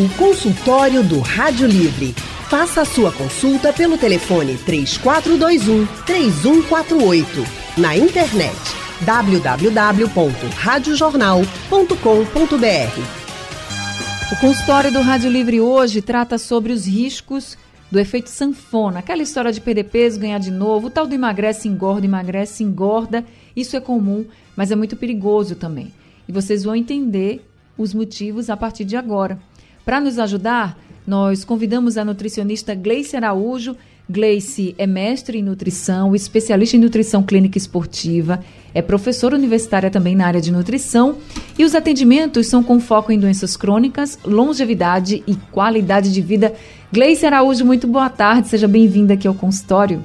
O consultório do Rádio Livre. Faça a sua consulta pelo telefone 3421 3148. Na internet www.radiojornal.com.br. O consultório do Rádio Livre hoje trata sobre os riscos do efeito sanfona, aquela história de perder peso, ganhar de novo, o tal do emagrece, engorda, emagrece, engorda. Isso é comum, mas é muito perigoso também. E vocês vão entender os motivos a partir de agora. Para nos ajudar, nós convidamos a nutricionista Gleice Araújo. Gleice é mestre em nutrição, especialista em nutrição clínica esportiva, é professora universitária também na área de nutrição e os atendimentos são com foco em doenças crônicas, longevidade e qualidade de vida. Gleice Araújo, muito boa tarde, seja bem-vinda aqui ao consultório.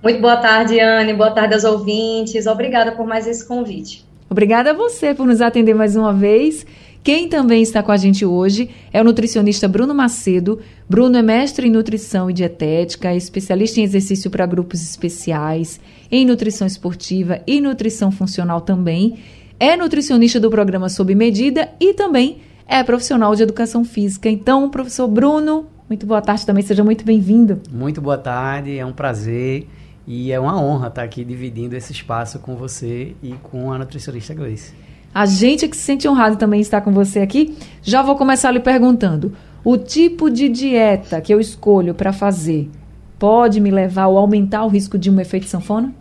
Muito boa tarde, Anne, boa tarde aos ouvintes, obrigada por mais esse convite. Obrigada a você por nos atender mais uma vez. Quem também está com a gente hoje é o nutricionista Bruno Macedo. Bruno é mestre em nutrição e dietética, é especialista em exercício para grupos especiais, em nutrição esportiva e nutrição funcional também. É nutricionista do programa Sob Medida e também é profissional de educação física. Então, professor Bruno, muito boa tarde também, seja muito bem-vindo. Muito boa tarde, é um prazer e é uma honra estar aqui dividindo esse espaço com você e com a nutricionista Gleice. A gente que se sente honrado também estar com você aqui. Já vou começar lhe perguntando: o tipo de dieta que eu escolho para fazer pode me levar a aumentar o risco de um efeito sanfona?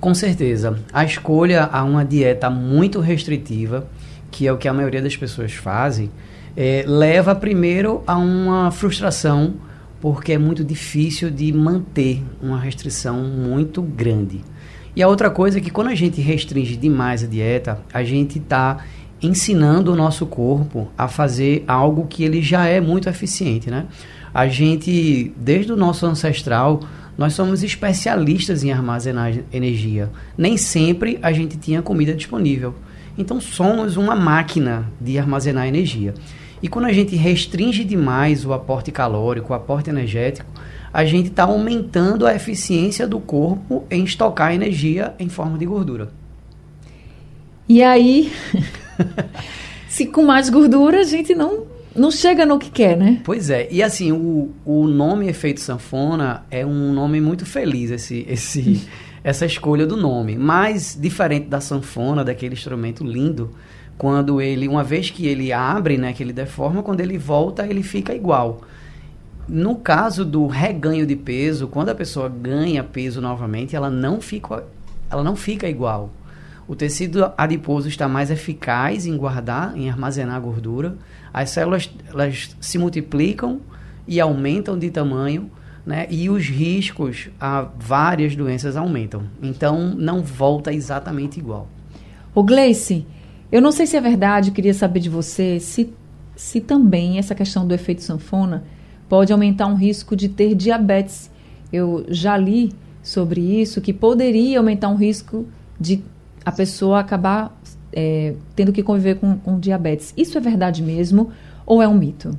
Com certeza. A escolha a uma dieta muito restritiva, que é o que a maioria das pessoas fazem, é, leva primeiro a uma frustração, porque é muito difícil de manter uma restrição muito grande. E a outra coisa é que quando a gente restringe demais a dieta, a gente está ensinando o nosso corpo a fazer algo que ele já é muito eficiente, né? A gente, desde o nosso ancestral, nós somos especialistas em armazenar energia. Nem sempre a gente tinha comida disponível. Então somos uma máquina de armazenar energia. E quando a gente restringe demais o aporte calórico, o aporte energético, a gente está aumentando a eficiência do corpo em estocar energia em forma de gordura. E aí, se com mais gordura a gente não não chega no que quer, né? Pois é. E assim, o, o nome efeito sanfona é um nome muito feliz, esse, esse, essa escolha do nome. Mas, diferente da sanfona, daquele instrumento lindo, quando ele, uma vez que ele abre, né, que ele deforma, quando ele volta, ele fica igual. No caso do reganho de peso, quando a pessoa ganha peso novamente, ela não fica, ela não fica igual. O tecido adiposo está mais eficaz em guardar, em armazenar gordura. As células elas se multiplicam e aumentam de tamanho, né? E os riscos a várias doenças aumentam. Então não volta exatamente igual. O Gleice, eu não sei se é verdade, queria saber de você se, se também essa questão do efeito sanfona pode aumentar um risco de ter diabetes. Eu já li sobre isso, que poderia aumentar um risco de a pessoa acabar é, tendo que conviver com, com diabetes. Isso é verdade mesmo ou é um mito?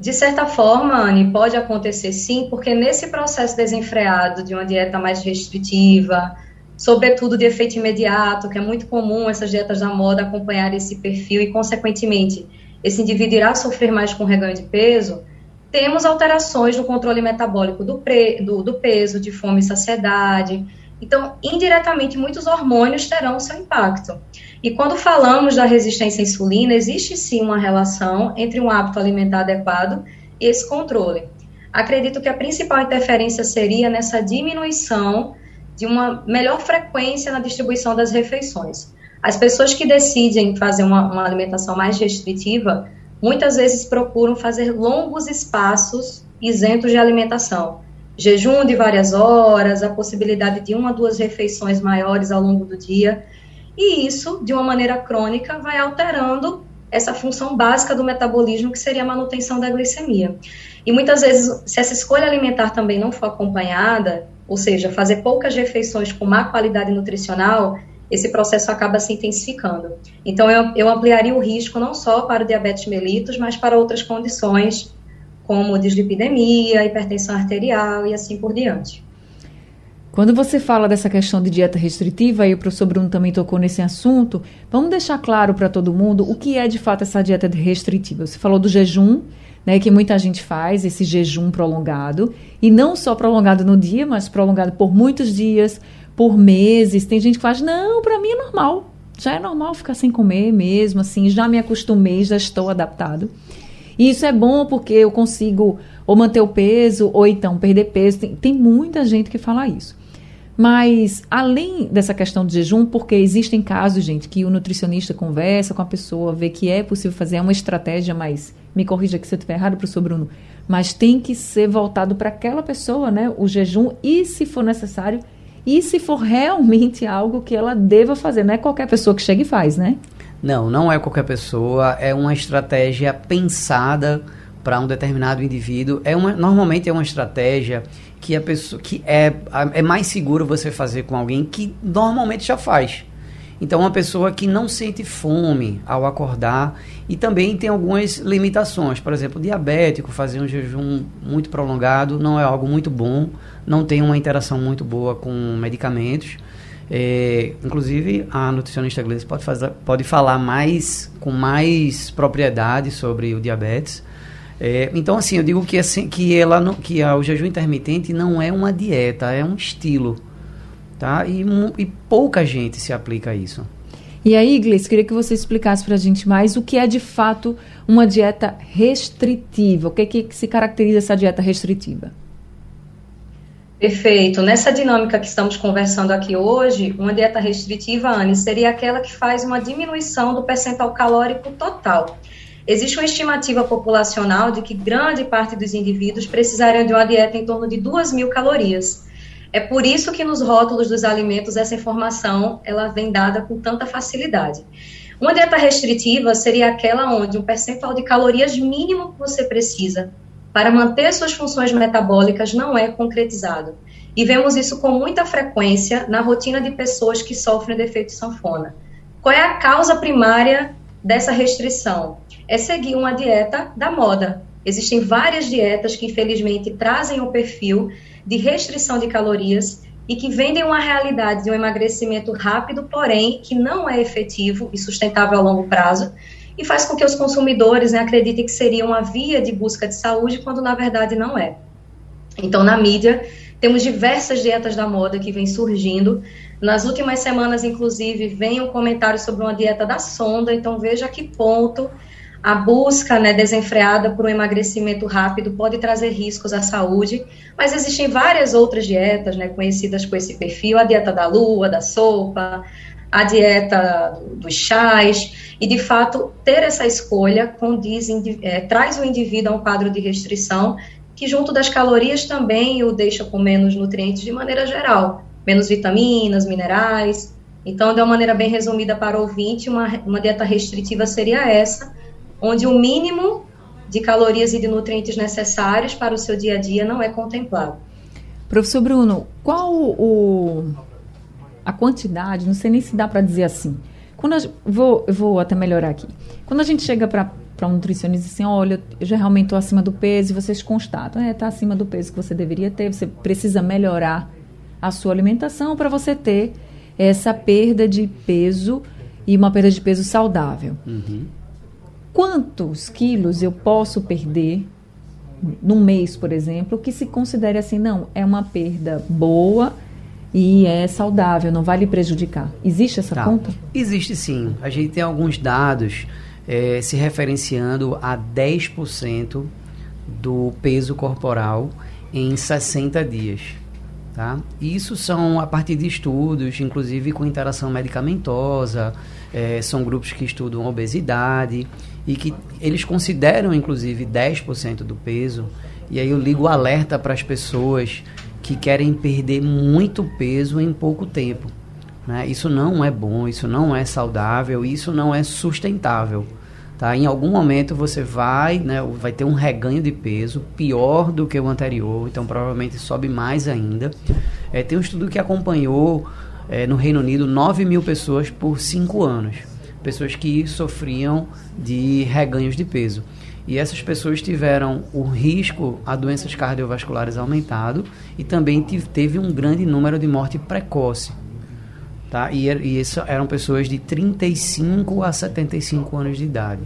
De certa forma, Anne, pode acontecer sim, porque nesse processo desenfreado de uma dieta mais restritiva, sobretudo de efeito imediato, que é muito comum essas dietas da moda acompanhar esse perfil e, consequentemente, esse indivíduo irá sofrer mais com reganho de peso, temos alterações no controle metabólico do, pre, do, do peso, de fome e saciedade, então, indiretamente, muitos hormônios terão seu impacto. E quando falamos da resistência à insulina, existe sim uma relação entre um hábito alimentar adequado e esse controle. Acredito que a principal interferência seria nessa diminuição de uma melhor frequência na distribuição das refeições. As pessoas que decidem fazer uma, uma alimentação mais restritiva, muitas vezes procuram fazer longos espaços isentos de alimentação jejum de várias horas, a possibilidade de uma, duas refeições maiores ao longo do dia. E isso, de uma maneira crônica, vai alterando essa função básica do metabolismo, que seria a manutenção da glicemia. E muitas vezes, se essa escolha alimentar também não for acompanhada, ou seja, fazer poucas refeições com má qualidade nutricional, esse processo acaba se intensificando. Então, eu, eu ampliaria o risco não só para o diabetes mellitus, mas para outras condições como dislipidemia, hipertensão arterial e assim por diante. Quando você fala dessa questão de dieta restritiva, e o professor Bruno também tocou nesse assunto, vamos deixar claro para todo mundo o que é de fato essa dieta restritiva. Você falou do jejum, né, que muita gente faz, esse jejum prolongado, e não só prolongado no dia, mas prolongado por muitos dias, por meses. Tem gente que faz, não, para mim é normal, já é normal ficar sem comer mesmo, assim, já me acostumei, já estou adaptado. E isso é bom porque eu consigo ou manter o peso, ou então perder peso. Tem, tem muita gente que fala isso. Mas, além dessa questão de jejum, porque existem casos, gente, que o nutricionista conversa com a pessoa, vê que é possível fazer é uma estratégia, mas me corrija que se eu estiver errado, professor Bruno, mas tem que ser voltado para aquela pessoa, né? O jejum, e se for necessário, e se for realmente algo que ela deva fazer. Não é qualquer pessoa que chega e faz, né? Não, não é qualquer pessoa, é uma estratégia pensada para um determinado indivíduo. É uma, normalmente é uma estratégia que a pessoa que é, é mais seguro você fazer com alguém que normalmente já faz. Então, uma pessoa que não sente fome ao acordar e também tem algumas limitações. Por exemplo, diabético, fazer um jejum muito prolongado não é algo muito bom, não tem uma interação muito boa com medicamentos. É, inclusive, a nutricionista Gleice pode, fazer, pode falar mais com mais propriedade sobre o diabetes. É, então, assim, eu digo que, assim, que, ela não, que a, o jejum intermitente não é uma dieta, é um estilo. Tá? E, e pouca gente se aplica a isso. E aí, Iglesias, queria que você explicasse para a gente mais o que é de fato uma dieta restritiva. O que, é que se caracteriza essa dieta restritiva? Perfeito. Nessa dinâmica que estamos conversando aqui hoje, uma dieta restritiva, Anne, seria aquela que faz uma diminuição do percentual calórico total. Existe uma estimativa populacional de que grande parte dos indivíduos precisariam de uma dieta em torno de 2 mil calorias. É por isso que nos rótulos dos alimentos essa informação ela vem dada com tanta facilidade. Uma dieta restritiva seria aquela onde o percentual de calorias mínimo que você precisa para manter suas funções metabólicas não é concretizado. E vemos isso com muita frequência na rotina de pessoas que sofrem de efeito sanfona. Qual é a causa primária dessa restrição? É seguir uma dieta da moda. Existem várias dietas que, infelizmente, trazem o perfil de restrição de calorias e que vendem uma realidade de um emagrecimento rápido, porém que não é efetivo e sustentável a longo prazo, e faz com que os consumidores né, acreditem que seria uma via de busca de saúde, quando na verdade não é. Então, na mídia, temos diversas dietas da moda que vêm surgindo. Nas últimas semanas, inclusive, vem um comentário sobre uma dieta da sonda, então veja a que ponto a busca né, desenfreada por um emagrecimento rápido pode trazer riscos à saúde, mas existem várias outras dietas né, conhecidas com esse perfil: a dieta da lua, da sopa, a dieta dos chás, e de fato ter essa escolha condiz, é, traz o indivíduo a um quadro de restrição que, junto das calorias, também o deixa com menos nutrientes de maneira geral, menos vitaminas, minerais. Então, de uma maneira bem resumida para o ouvinte, uma, uma dieta restritiva seria essa onde o mínimo de calorias e de nutrientes necessários para o seu dia a dia não é contemplado. Professor Bruno, qual o, a quantidade, não sei nem se dá para dizer assim, quando a, vou, vou até melhorar aqui. Quando a gente chega para um nutricionista e assim, olha, eu já realmente estou acima do peso, e vocês constatam, é, está acima do peso que você deveria ter, você precisa melhorar a sua alimentação para você ter essa perda de peso e uma perda de peso saudável. Uhum quantos quilos eu posso perder num mês, por exemplo, que se considere assim, não, é uma perda boa e é saudável, não vai lhe prejudicar. Existe essa tá. conta? Existe sim. A gente tem alguns dados é, se referenciando a 10% do peso corporal em 60 dias. Tá? Isso são a partir de estudos, inclusive com interação medicamentosa, é, são grupos que estudam obesidade e que eles consideram inclusive 10% do peso. E aí eu ligo alerta para as pessoas que querem perder muito peso em pouco tempo. Né? Isso não é bom, isso não é saudável, isso não é sustentável. Tá? Em algum momento você vai, né, vai ter um reganho de peso pior do que o anterior, então provavelmente sobe mais ainda. É, tem um estudo que acompanhou é, no Reino Unido 9 mil pessoas por 5 anos. pessoas que sofriam de reganhos de peso. E essas pessoas tiveram o risco a doenças cardiovasculares aumentado e também teve um grande número de morte precoce. Tá? E, e isso eram pessoas de 35 a 75 anos de idade.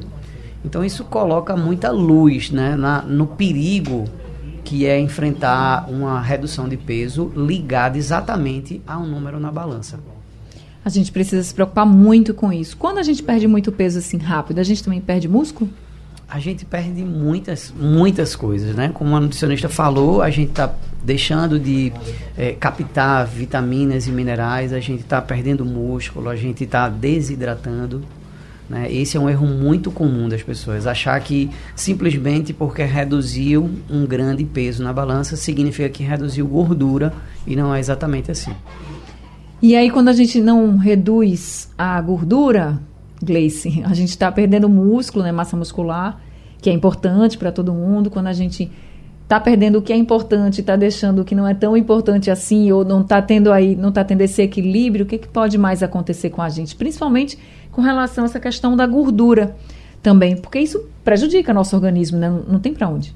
Então isso coloca muita luz né, na, no perigo que é enfrentar uma redução de peso ligada exatamente a um número na balança. A gente precisa se preocupar muito com isso. Quando a gente perde muito peso assim rápido, a gente também perde músculo? A gente perde muitas, muitas coisas, né? Como a nutricionista falou, a gente está deixando de é, captar vitaminas e minerais, a gente está perdendo músculo, a gente está desidratando. Né? Esse é um erro muito comum das pessoas, achar que simplesmente porque reduziu um grande peso na balança significa que reduziu gordura e não é exatamente assim. E aí quando a gente não reduz a gordura, Gleice. A gente está perdendo músculo, né, massa muscular, que é importante para todo mundo. Quando a gente está perdendo o que é importante, está deixando o que não é tão importante assim, ou não está tendo aí, não está tendo esse equilíbrio, o que, que pode mais acontecer com a gente? Principalmente com relação a essa questão da gordura também, porque isso prejudica nosso organismo, né? não, tem para onde.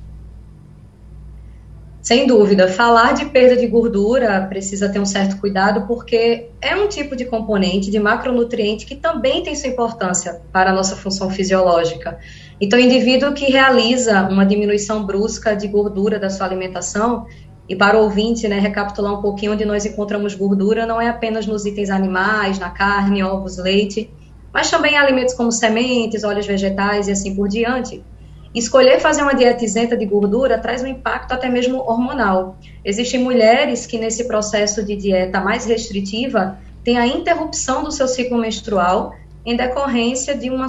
Sem dúvida, falar de perda de gordura precisa ter um certo cuidado, porque é um tipo de componente de macronutriente que também tem sua importância para a nossa função fisiológica. Então, o indivíduo que realiza uma diminuição brusca de gordura da sua alimentação, e para o ouvinte, né, recapitular um pouquinho onde nós encontramos gordura, não é apenas nos itens animais, na carne, ovos, leite, mas também alimentos como sementes, óleos vegetais e assim por diante Escolher fazer uma dieta isenta de gordura traz um impacto até mesmo hormonal. Existem mulheres que, nesse processo de dieta mais restritiva, têm a interrupção do seu ciclo menstrual em decorrência de uma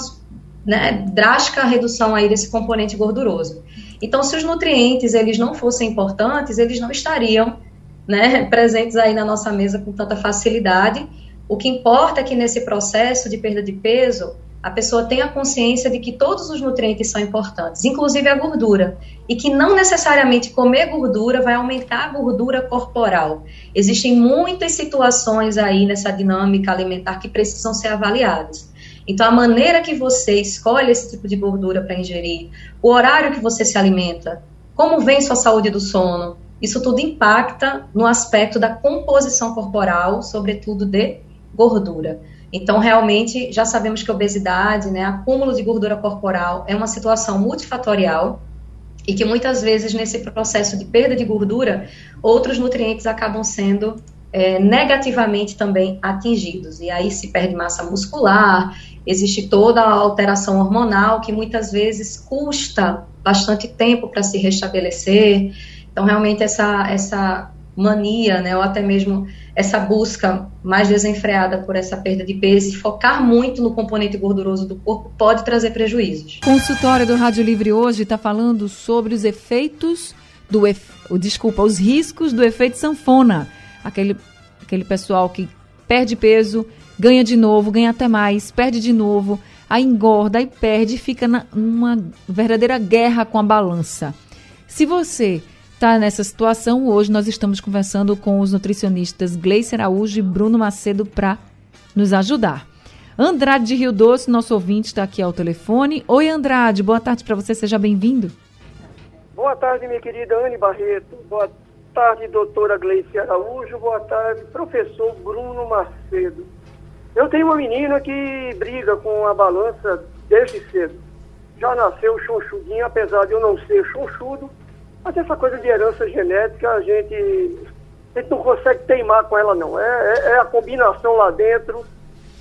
né, drástica redução aí desse componente gorduroso. Então, se os nutrientes eles não fossem importantes, eles não estariam né, presentes aí na nossa mesa com tanta facilidade. O que importa é que nesse processo de perda de peso, a pessoa tenha consciência de que todos os nutrientes são importantes, inclusive a gordura, e que não necessariamente comer gordura vai aumentar a gordura corporal. Existem muitas situações aí nessa dinâmica alimentar que precisam ser avaliadas. Então, a maneira que você escolhe esse tipo de gordura para ingerir, o horário que você se alimenta, como vem sua saúde do sono, isso tudo impacta no aspecto da composição corporal, sobretudo de gordura. Então, realmente, já sabemos que obesidade, né, acúmulo de gordura corporal, é uma situação multifatorial e que muitas vezes, nesse processo de perda de gordura, outros nutrientes acabam sendo é, negativamente também atingidos. E aí se perde massa muscular, existe toda a alteração hormonal que muitas vezes custa bastante tempo para se restabelecer. Então, realmente, essa, essa mania, né, ou até mesmo essa busca mais desenfreada por essa perda de peso e focar muito no componente gorduroso do corpo pode trazer prejuízos. O consultório do Rádio Livre hoje está falando sobre os efeitos do, desculpa, os riscos do efeito sanfona. Aquele, aquele pessoal que perde peso, ganha de novo, ganha até mais, perde de novo, aí engorda, aí perde, fica numa verdadeira guerra com a balança. Se você está nessa situação. Hoje nós estamos conversando com os nutricionistas Gleice Araújo e Bruno Macedo para nos ajudar. Andrade de Rio Doce, nosso ouvinte, está aqui ao telefone. Oi, Andrade, boa tarde para você, seja bem-vindo. Boa tarde, minha querida Anne Barreto. Boa tarde, doutora Gleice Araújo. Boa tarde, professor Bruno Macedo. Eu tenho uma menina que briga com a balança desde cedo. Já nasceu chonchudinha, apesar de eu não ser chonchudo, mas essa coisa de herança genética, a gente, a gente não consegue teimar com ela, não. É, é, é a combinação lá dentro,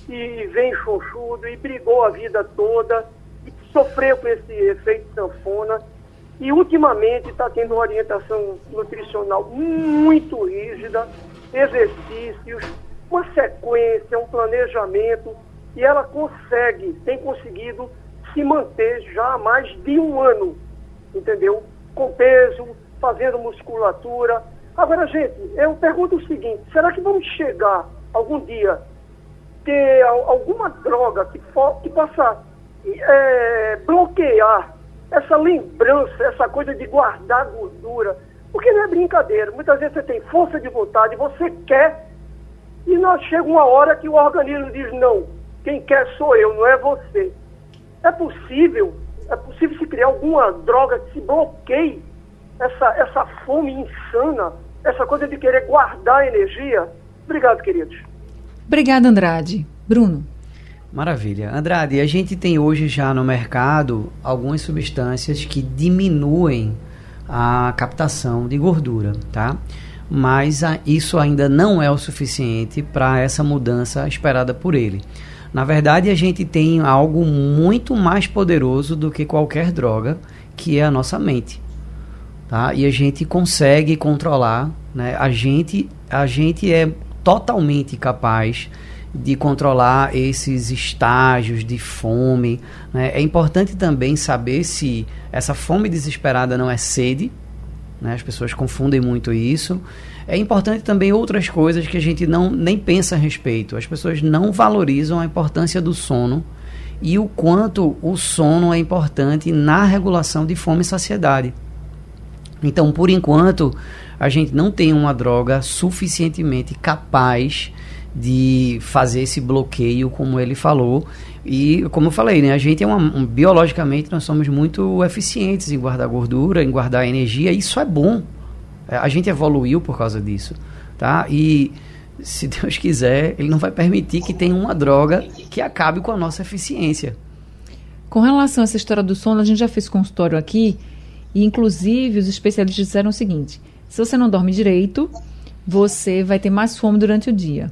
e vem chonchudo, e brigou a vida toda, e sofreu com esse efeito sanfona. E ultimamente está tendo uma orientação nutricional muito rígida, exercícios, uma sequência, um planejamento, e ela consegue, tem conseguido se manter já há mais de um ano, entendeu? Com peso, fazendo musculatura. Agora, gente, eu pergunto o seguinte: será que vamos chegar algum dia ter alguma droga que, que possa é, bloquear essa lembrança, essa coisa de guardar gordura? Porque não é brincadeira. Muitas vezes você tem força de vontade, você quer, e nós chega uma hora que o organismo diz não. quem quer sou eu, não é você. É possível, é possível se criar alguma droga que se bloqueie essa, essa fome insana, essa coisa de querer guardar energia? Obrigado, queridos. Obrigada, Andrade. Bruno. Maravilha. Andrade, a gente tem hoje já no mercado algumas substâncias que diminuem a captação de gordura, tá? Mas a, isso ainda não é o suficiente para essa mudança esperada por ele. Na verdade, a gente tem algo muito mais poderoso do que qualquer droga, que é a nossa mente. Tá? E a gente consegue controlar, né? A gente, a gente é totalmente capaz de controlar esses estágios de fome. Né? É importante também saber se essa fome desesperada não é sede. Né? As pessoas confundem muito isso. É importante também outras coisas que a gente não nem pensa a respeito. As pessoas não valorizam a importância do sono e o quanto o sono é importante na regulação de fome e saciedade. Então, por enquanto, a gente não tem uma droga suficientemente capaz de fazer esse bloqueio, como ele falou. E como eu falei, né, a gente é uma, um, biologicamente nós somos muito eficientes em guardar gordura, em guardar energia, isso é bom. É, a gente evoluiu por causa disso, tá? E se Deus quiser, ele não vai permitir que tenha uma droga que acabe com a nossa eficiência. Com relação a essa história do sono, a gente já fez consultório aqui, e inclusive os especialistas disseram o seguinte: se você não dorme direito, você vai ter mais fome durante o dia.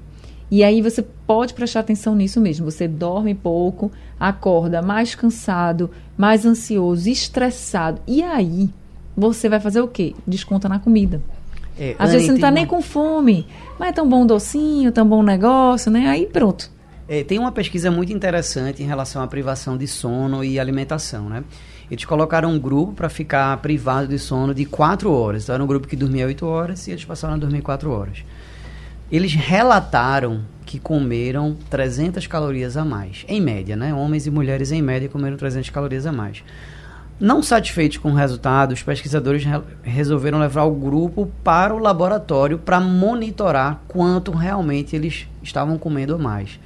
E aí você pode prestar atenção nisso mesmo. Você dorme pouco, acorda mais cansado, mais ansioso, estressado. E aí você vai fazer o quê? Desconta na comida. É, Às vezes você não está nem com fome, mas é tão bom docinho, tão bom negócio, né? Aí pronto. É, tem uma pesquisa muito interessante em relação à privação de sono e alimentação, né? Eles colocaram um grupo para ficar privado de sono de 4 horas. Então, era um grupo que dormia 8 horas e eles passaram a dormir 4 horas. Eles relataram que comeram 300 calorias a mais, em média, né? Homens e mulheres em média comeram 300 calorias a mais. Não satisfeitos com o resultado, os pesquisadores re resolveram levar o grupo para o laboratório para monitorar quanto realmente eles estavam comendo mais.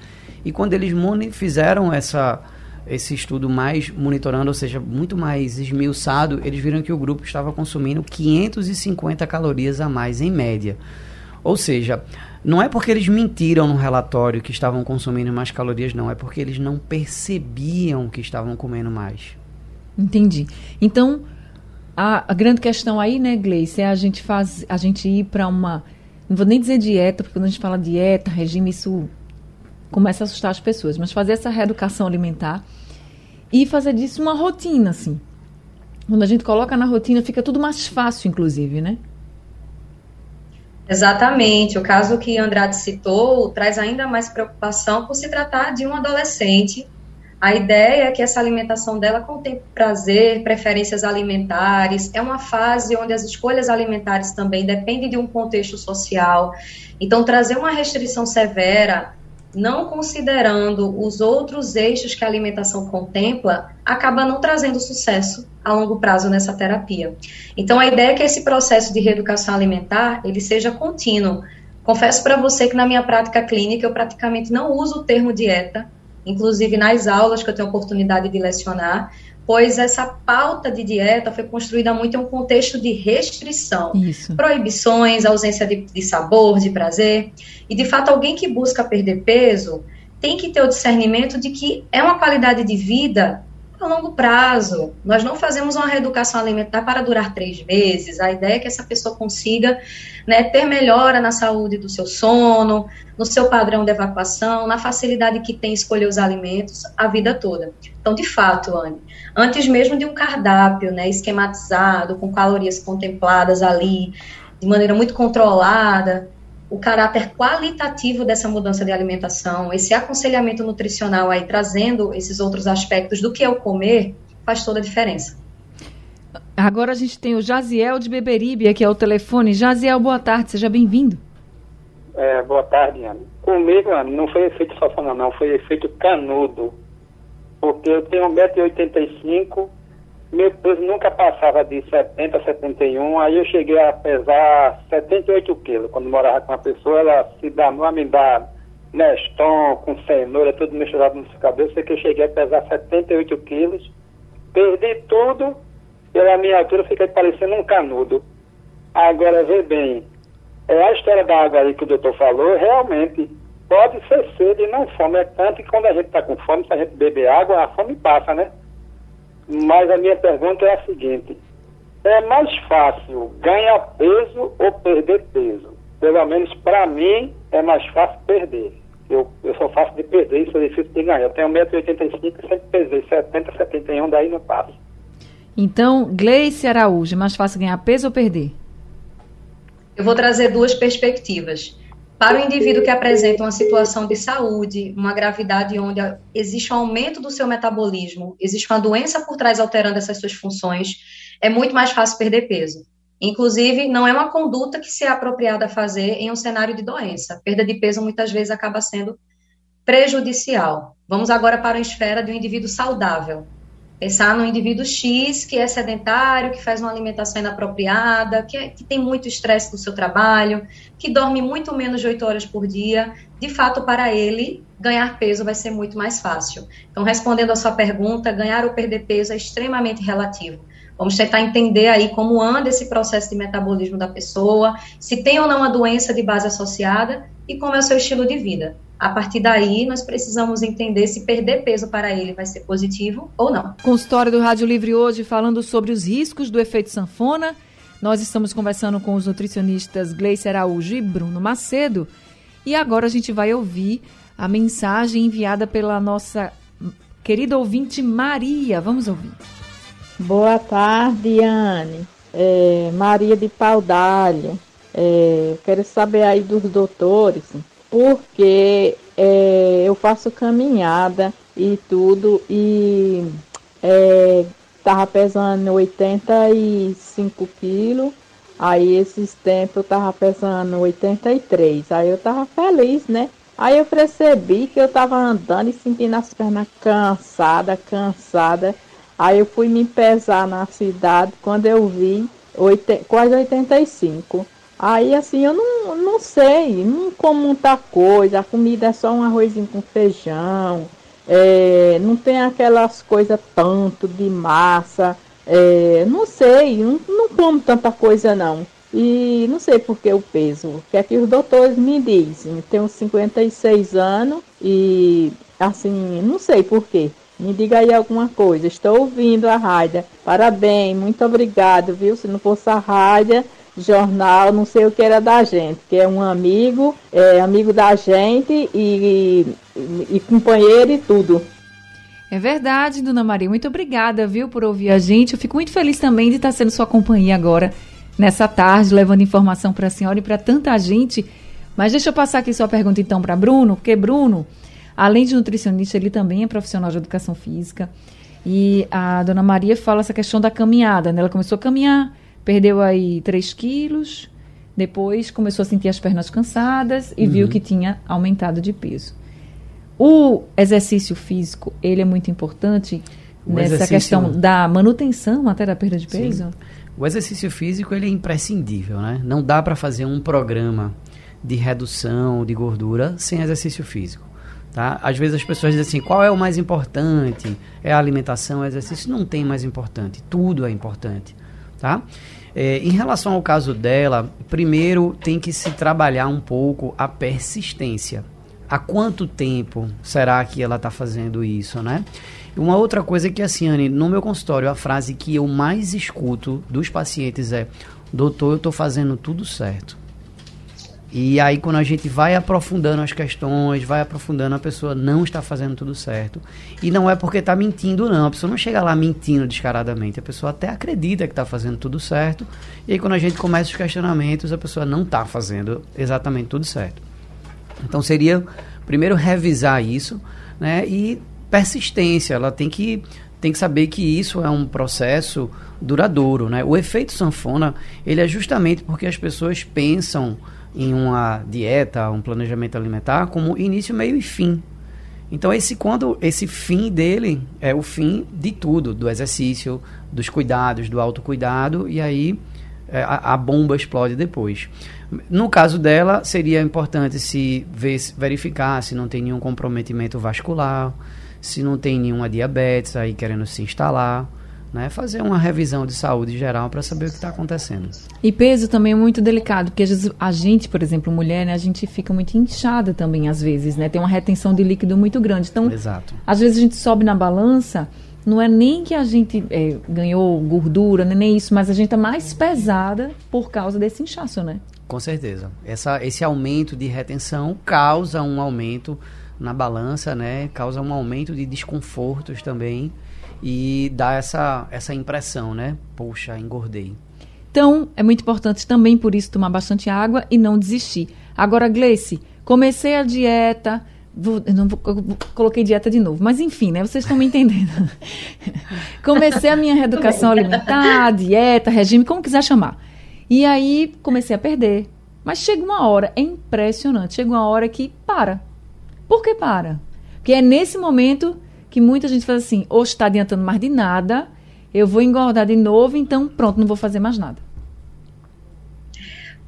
E quando eles fizeram essa, esse estudo mais monitorando, ou seja, muito mais esmiuçado, eles viram que o grupo estava consumindo 550 calorias a mais em média. Ou seja, não é porque eles mentiram no relatório que estavam consumindo mais calorias, não. É porque eles não percebiam que estavam comendo mais. Entendi. Então, a, a grande questão aí, né, Gleice, é a gente, faz, a gente ir para uma. Não vou nem dizer dieta, porque quando a gente fala dieta, regime, isso começa a assustar as pessoas. Mas fazer essa reeducação alimentar e fazer disso uma rotina, assim. Quando a gente coloca na rotina, fica tudo mais fácil, inclusive, né? Exatamente. O caso que Andrade citou traz ainda mais preocupação por se tratar de um adolescente. A ideia é que essa alimentação dela contém prazer, preferências alimentares. É uma fase onde as escolhas alimentares também dependem de um contexto social. Então, trazer uma restrição severa não considerando os outros eixos que a alimentação contempla, acaba não trazendo sucesso a longo prazo nessa terapia. Então, a ideia é que esse processo de reeducação alimentar, ele seja contínuo. Confesso para você que na minha prática clínica eu praticamente não uso o termo dieta, inclusive nas aulas que eu tenho oportunidade de lecionar, pois essa pauta de dieta foi construída muito em um contexto de restrição, Isso. proibições, ausência de, de sabor, de prazer. E, de fato, alguém que busca perder peso tem que ter o discernimento de que é uma qualidade de vida a longo prazo. Nós não fazemos uma reeducação alimentar para durar três meses. A ideia é que essa pessoa consiga né, ter melhora na saúde do seu sono, no seu padrão de evacuação, na facilidade que tem escolher os alimentos a vida toda. Então, de fato, Anne, antes mesmo de um cardápio né, esquematizado, com calorias contempladas ali, de maneira muito controlada, o caráter qualitativo dessa mudança de alimentação, esse aconselhamento nutricional aí trazendo esses outros aspectos do que é o comer, faz toda a diferença. Agora a gente tem o Jaziel de Beberibe aqui ao telefone. Jaziel, boa tarde, seja bem-vindo. É, boa tarde, Ana. Comigo, Ana, não foi efeito safona, não, foi efeito canudo. Porque eu tenho 1,85m, meu peso nunca passava de 70 a 71, aí eu cheguei a pesar 78 quilos. Quando morava com uma pessoa, ela se danou a me dar Neston, com cenoura, tudo misturado no seu cabelo. Sei que eu cheguei a pesar 78 quilos. Perdi tudo, pela minha altura fiquei parecendo um canudo. Agora, vê bem, é a história da água aí que o doutor falou, realmente pode ser sede e não fome. É tanto que quando a gente está com fome, se a gente beber água, a fome passa, né? Mas a minha pergunta é a seguinte: é mais fácil ganhar peso ou perder peso? Pelo menos para mim é mais fácil perder. Eu, eu sou fácil de perder, isso é difícil de ganhar. Eu tenho 1,85m e sempre pesei 70, 71, daí não passo. Então, Gleice Araújo, é mais fácil ganhar peso ou perder? Eu vou trazer duas perspectivas. Para o indivíduo que apresenta uma situação de saúde, uma gravidade onde existe um aumento do seu metabolismo, existe uma doença por trás alterando essas suas funções, é muito mais fácil perder peso. Inclusive, não é uma conduta que se é apropriada a fazer em um cenário de doença. Perda de peso muitas vezes acaba sendo prejudicial. Vamos agora para a esfera de um indivíduo saudável. Pensar no indivíduo X que é sedentário, que faz uma alimentação inapropriada, que, é, que tem muito estresse do seu trabalho, que dorme muito menos de 8 horas por dia. De fato, para ele, ganhar peso vai ser muito mais fácil. Então, respondendo a sua pergunta, ganhar ou perder peso é extremamente relativo. Vamos tentar entender aí como anda esse processo de metabolismo da pessoa, se tem ou não a doença de base associada e como é o seu estilo de vida. A partir daí, nós precisamos entender se perder peso para ele vai ser positivo ou não. Consultório do Rádio Livre hoje falando sobre os riscos do efeito sanfona. Nós estamos conversando com os nutricionistas Gleice Araújo e Bruno Macedo. E agora a gente vai ouvir a mensagem enviada pela nossa querida ouvinte Maria. Vamos ouvir. Boa tarde, Anne. É, Maria de Paudalho. É, quero saber aí dos doutores porque é, eu faço caminhada e tudo e é, tava pesando 85 quilos, aí esses tempos eu tava pesando 83, aí eu tava feliz, né? Aí eu percebi que eu tava andando e sentindo as pernas cansadas, cansada. Aí eu fui me pesar na cidade quando eu vi 8, quase 85. Aí assim, eu não, não sei, não como muita coisa, a comida é só um arrozinho com feijão, é, não tem aquelas coisas tanto de massa, é, não sei, não, não como tanta coisa não. E não sei por que o peso. O que é que os doutores me dizem? Tenho 56 anos e assim, não sei por quê. Me diga aí alguma coisa. Estou ouvindo a rádio. Parabéns, muito obrigado, viu? Se não fosse a rádio, jornal, não sei o que era da gente, que é um amigo, é amigo da gente e, e, e companheiro e tudo. É verdade, Dona Maria. Muito obrigada, viu, por ouvir a gente. Eu fico muito feliz também de estar sendo sua companhia agora, nessa tarde, levando informação para a senhora e para tanta gente. Mas deixa eu passar aqui sua pergunta então para Bruno, porque Bruno, além de nutricionista, ele também é profissional de educação física. E a Dona Maria fala essa questão da caminhada, né? Ela começou a caminhar, Perdeu aí 3 quilos, depois começou a sentir as pernas cansadas e uhum. viu que tinha aumentado de peso. O exercício físico, ele é muito importante o nessa exercício... questão da manutenção até da perda de peso? Sim. O exercício físico, ele é imprescindível, né? Não dá para fazer um programa de redução de gordura sem exercício físico. Tá? Às vezes as pessoas dizem assim, qual é o mais importante? É a alimentação, o exercício? Não tem mais importante, tudo é importante. Tá? É, em relação ao caso dela, primeiro tem que se trabalhar um pouco a persistência. Há quanto tempo será que ela está fazendo isso, né? Uma outra coisa é que, assim, Anne, no meu consultório, a frase que eu mais escuto dos pacientes é: Doutor, eu estou fazendo tudo certo. E aí, quando a gente vai aprofundando as questões, vai aprofundando, a pessoa não está fazendo tudo certo. E não é porque está mentindo, não. A pessoa não chega lá mentindo descaradamente. A pessoa até acredita que está fazendo tudo certo. E aí, quando a gente começa os questionamentos, a pessoa não está fazendo exatamente tudo certo. Então, seria primeiro revisar isso, né? E persistência. Ela tem que, tem que saber que isso é um processo duradouro, né? O efeito sanfona, ele é justamente porque as pessoas pensam em uma dieta, um planejamento alimentar como início, meio e fim. Então esse quando esse fim dele é o fim de tudo, do exercício, dos cuidados, do autocuidado e aí é, a, a bomba explode depois. No caso dela, seria importante se ver, verificar se não tem nenhum comprometimento vascular, se não tem nenhuma diabetes aí querendo se instalar. Né, fazer uma revisão de saúde geral para saber o que está acontecendo. E peso também é muito delicado, porque a gente, por exemplo, mulher, né, a gente fica muito inchada também às vezes, né? Tem uma retenção de líquido muito grande. Então, Exato. às vezes a gente sobe na balança, não é nem que a gente é, ganhou gordura, né, nem isso, mas a gente está mais pesada por causa desse inchaço, né? Com certeza. Essa, esse aumento de retenção causa um aumento na balança, né? Causa um aumento de desconfortos também e dá essa, essa impressão, né? Poxa, engordei. Então, é muito importante também, por isso, tomar bastante água e não desistir. Agora, Gleice, comecei a dieta. Vou, não vou, coloquei dieta de novo, mas enfim, né? Vocês estão me entendendo. comecei a minha reeducação alimentar, dieta, regime, como quiser chamar. E aí comecei a perder. Mas chega uma hora, é impressionante, chega uma hora que para. Por que para? Porque é nesse momento que muita gente faz assim, ou está adiantando mais de nada, eu vou engordar de novo, então pronto, não vou fazer mais nada.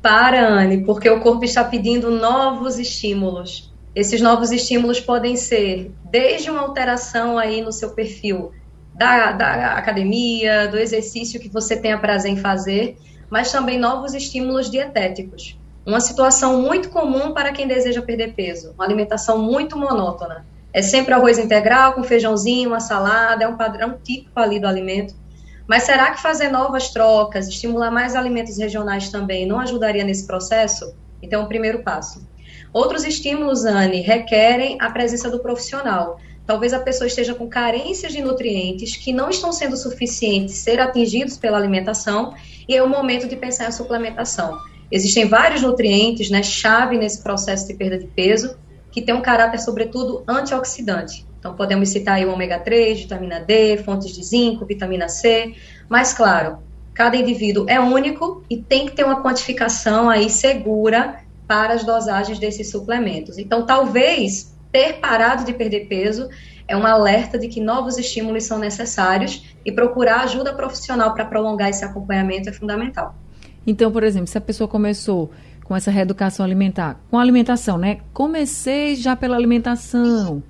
Para, Anne, porque o corpo está pedindo novos estímulos. Esses novos estímulos podem ser desde uma alteração aí no seu perfil da, da academia, do exercício que você tenha prazer em fazer, mas também novos estímulos dietéticos. Uma situação muito comum para quem deseja perder peso, uma alimentação muito monótona. É sempre arroz integral com feijãozinho, uma salada, é um padrão típico ali do alimento. Mas será que fazer novas trocas, estimular mais alimentos regionais também, não ajudaria nesse processo? Então, o primeiro passo. Outros estímulos, Anne, requerem a presença do profissional. Talvez a pessoa esteja com carências de nutrientes que não estão sendo suficientes ser atingidos pela alimentação e é o momento de pensar em suplementação. Existem vários nutrientes, né, chave nesse processo de perda de peso, que tem um caráter, sobretudo, antioxidante. Então, podemos citar aí o ômega 3, vitamina D, fontes de zinco, vitamina C. Mas, claro, cada indivíduo é único e tem que ter uma quantificação aí segura para as dosagens desses suplementos. Então, talvez ter parado de perder peso é um alerta de que novos estímulos são necessários e procurar ajuda profissional para prolongar esse acompanhamento é fundamental. Então, por exemplo, se a pessoa começou com essa reeducação alimentar, com a alimentação, né? Comecei já pela alimentação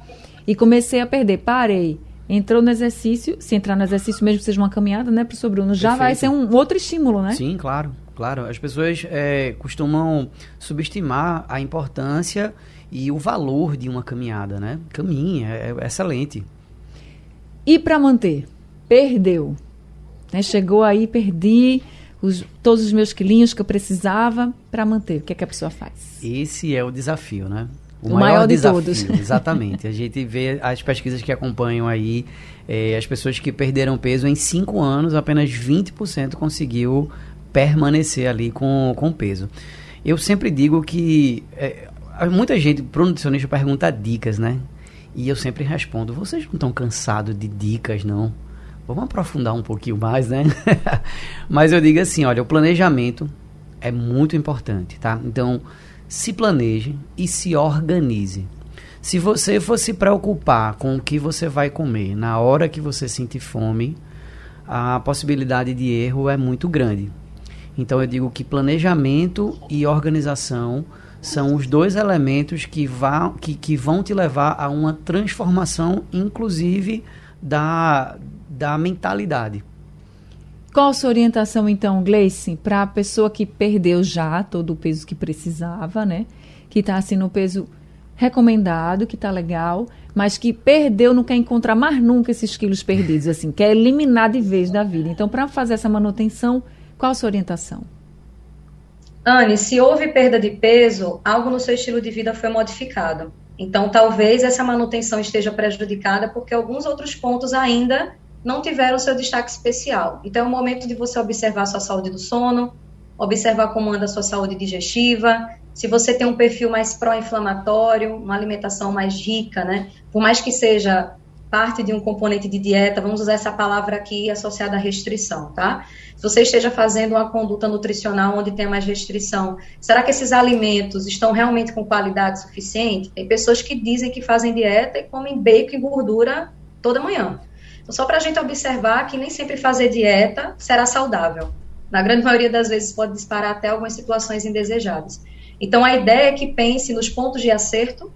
e comecei a perder, parei. Entrou no exercício, se entrar no exercício, mesmo que seja uma caminhada, né, professor Bruno, já Perfeito. vai ser um outro estímulo, né? Sim, claro, claro. As pessoas é, costumam subestimar a importância e o valor de uma caminhada, né? Caminha, é, é excelente. E para manter? Perdeu. Né? Chegou aí, perdi os, todos os meus quilinhos que eu precisava para manter. O que, é que a pessoa faz? Esse é o desafio, né? O, o maior, maior, de desafio, todos. Exatamente. A gente vê as pesquisas que acompanham aí, é, as pessoas que perderam peso em 5 anos, apenas 20% conseguiu permanecer ali com, com peso. Eu sempre digo que é, muita gente, pro nutricionista, pergunta dicas, né? E eu sempre respondo, vocês não estão cansados de dicas, não? Vamos aprofundar um pouquinho mais, né? Mas eu digo assim, olha, o planejamento é muito importante, tá? Então, se planeje e se organize. Se você for se preocupar com o que você vai comer na hora que você sentir fome, a possibilidade de erro é muito grande. Então eu digo que planejamento e organização são os dois elementos que, vá, que, que vão te levar a uma transformação, inclusive da, da mentalidade. Qual a sua orientação, então, Gleice, para a pessoa que perdeu já todo o peso que precisava, né? Que está assim no peso recomendado, que está legal, mas que perdeu, não quer encontrar mais nunca esses quilos perdidos, assim, quer eliminar de vez da vida. Então, para fazer essa manutenção, qual a sua orientação? Anne, se houve perda de peso, algo no seu estilo de vida foi modificado. Então, talvez essa manutenção esteja prejudicada porque alguns outros pontos ainda não tiveram seu destaque especial. Então, é o momento de você observar a sua saúde do sono, observar como anda a sua saúde digestiva, se você tem um perfil mais pró-inflamatório, uma alimentação mais rica, né? Por mais que seja parte de um componente de dieta, vamos usar essa palavra aqui associada à restrição, tá? Se você esteja fazendo uma conduta nutricional onde tem mais restrição, será que esses alimentos estão realmente com qualidade suficiente? Tem pessoas que dizem que fazem dieta e comem bacon e gordura toda manhã. Então, só para a gente observar que nem sempre fazer dieta será saudável. na grande maioria das vezes pode disparar até algumas situações indesejadas. Então, a ideia é que pense nos pontos de acerto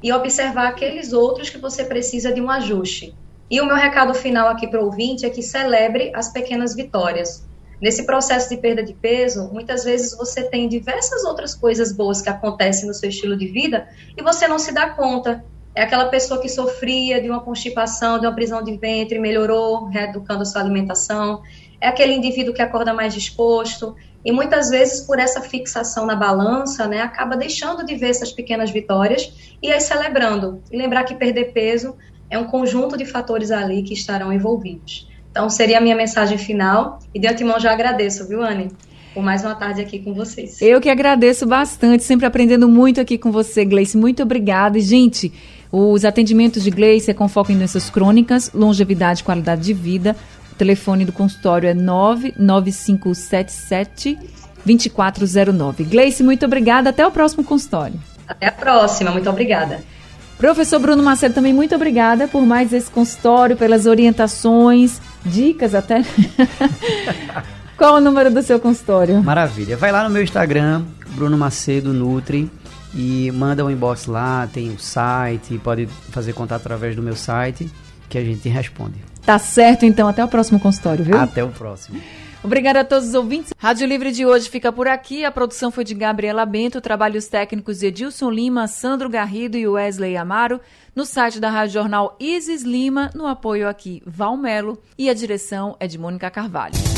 e observar aqueles outros que você precisa de um ajuste. E o meu recado final aqui para o ouvinte é que celebre as pequenas vitórias. Nesse processo de perda de peso, muitas vezes você tem diversas outras coisas boas que acontecem no seu estilo de vida e você não se dá conta. É aquela pessoa que sofria de uma constipação, de uma prisão de ventre, melhorou, reeducando a sua alimentação. É aquele indivíduo que acorda mais disposto. E muitas vezes, por essa fixação na balança, né, acaba deixando de ver essas pequenas vitórias e aí celebrando. E lembrar que perder peso é um conjunto de fatores ali que estarão envolvidos. Então, seria a minha mensagem final. E de antemão já agradeço, viu, Anne? Por mais uma tarde aqui com vocês. Eu que agradeço bastante, sempre aprendendo muito aqui com você, Gleice. Muito obrigada. E, gente, os atendimentos de Gleice é com foco em doenças crônicas, longevidade e qualidade de vida. O telefone do consultório é 99577 2409. Gleice, muito obrigada. Até o próximo consultório. Até a próxima. Muito obrigada. Professor Bruno Macedo, também muito obrigada por mais esse consultório, pelas orientações, dicas até. Qual o número do seu consultório? Maravilha. Vai lá no meu Instagram, Bruno Macedo Nutri, e manda um inbox lá, tem o site, pode fazer contato através do meu site, que a gente responde. Tá certo, então. Até o próximo consultório, viu? Até o próximo. Obrigada a todos os ouvintes. Rádio Livre de hoje fica por aqui. A produção foi de Gabriela Bento, trabalhos técnicos de Edilson Lima, Sandro Garrido e Wesley Amaro. No site da Rádio Jornal Isis Lima, no apoio aqui Valmelo e a direção é de Mônica Carvalho.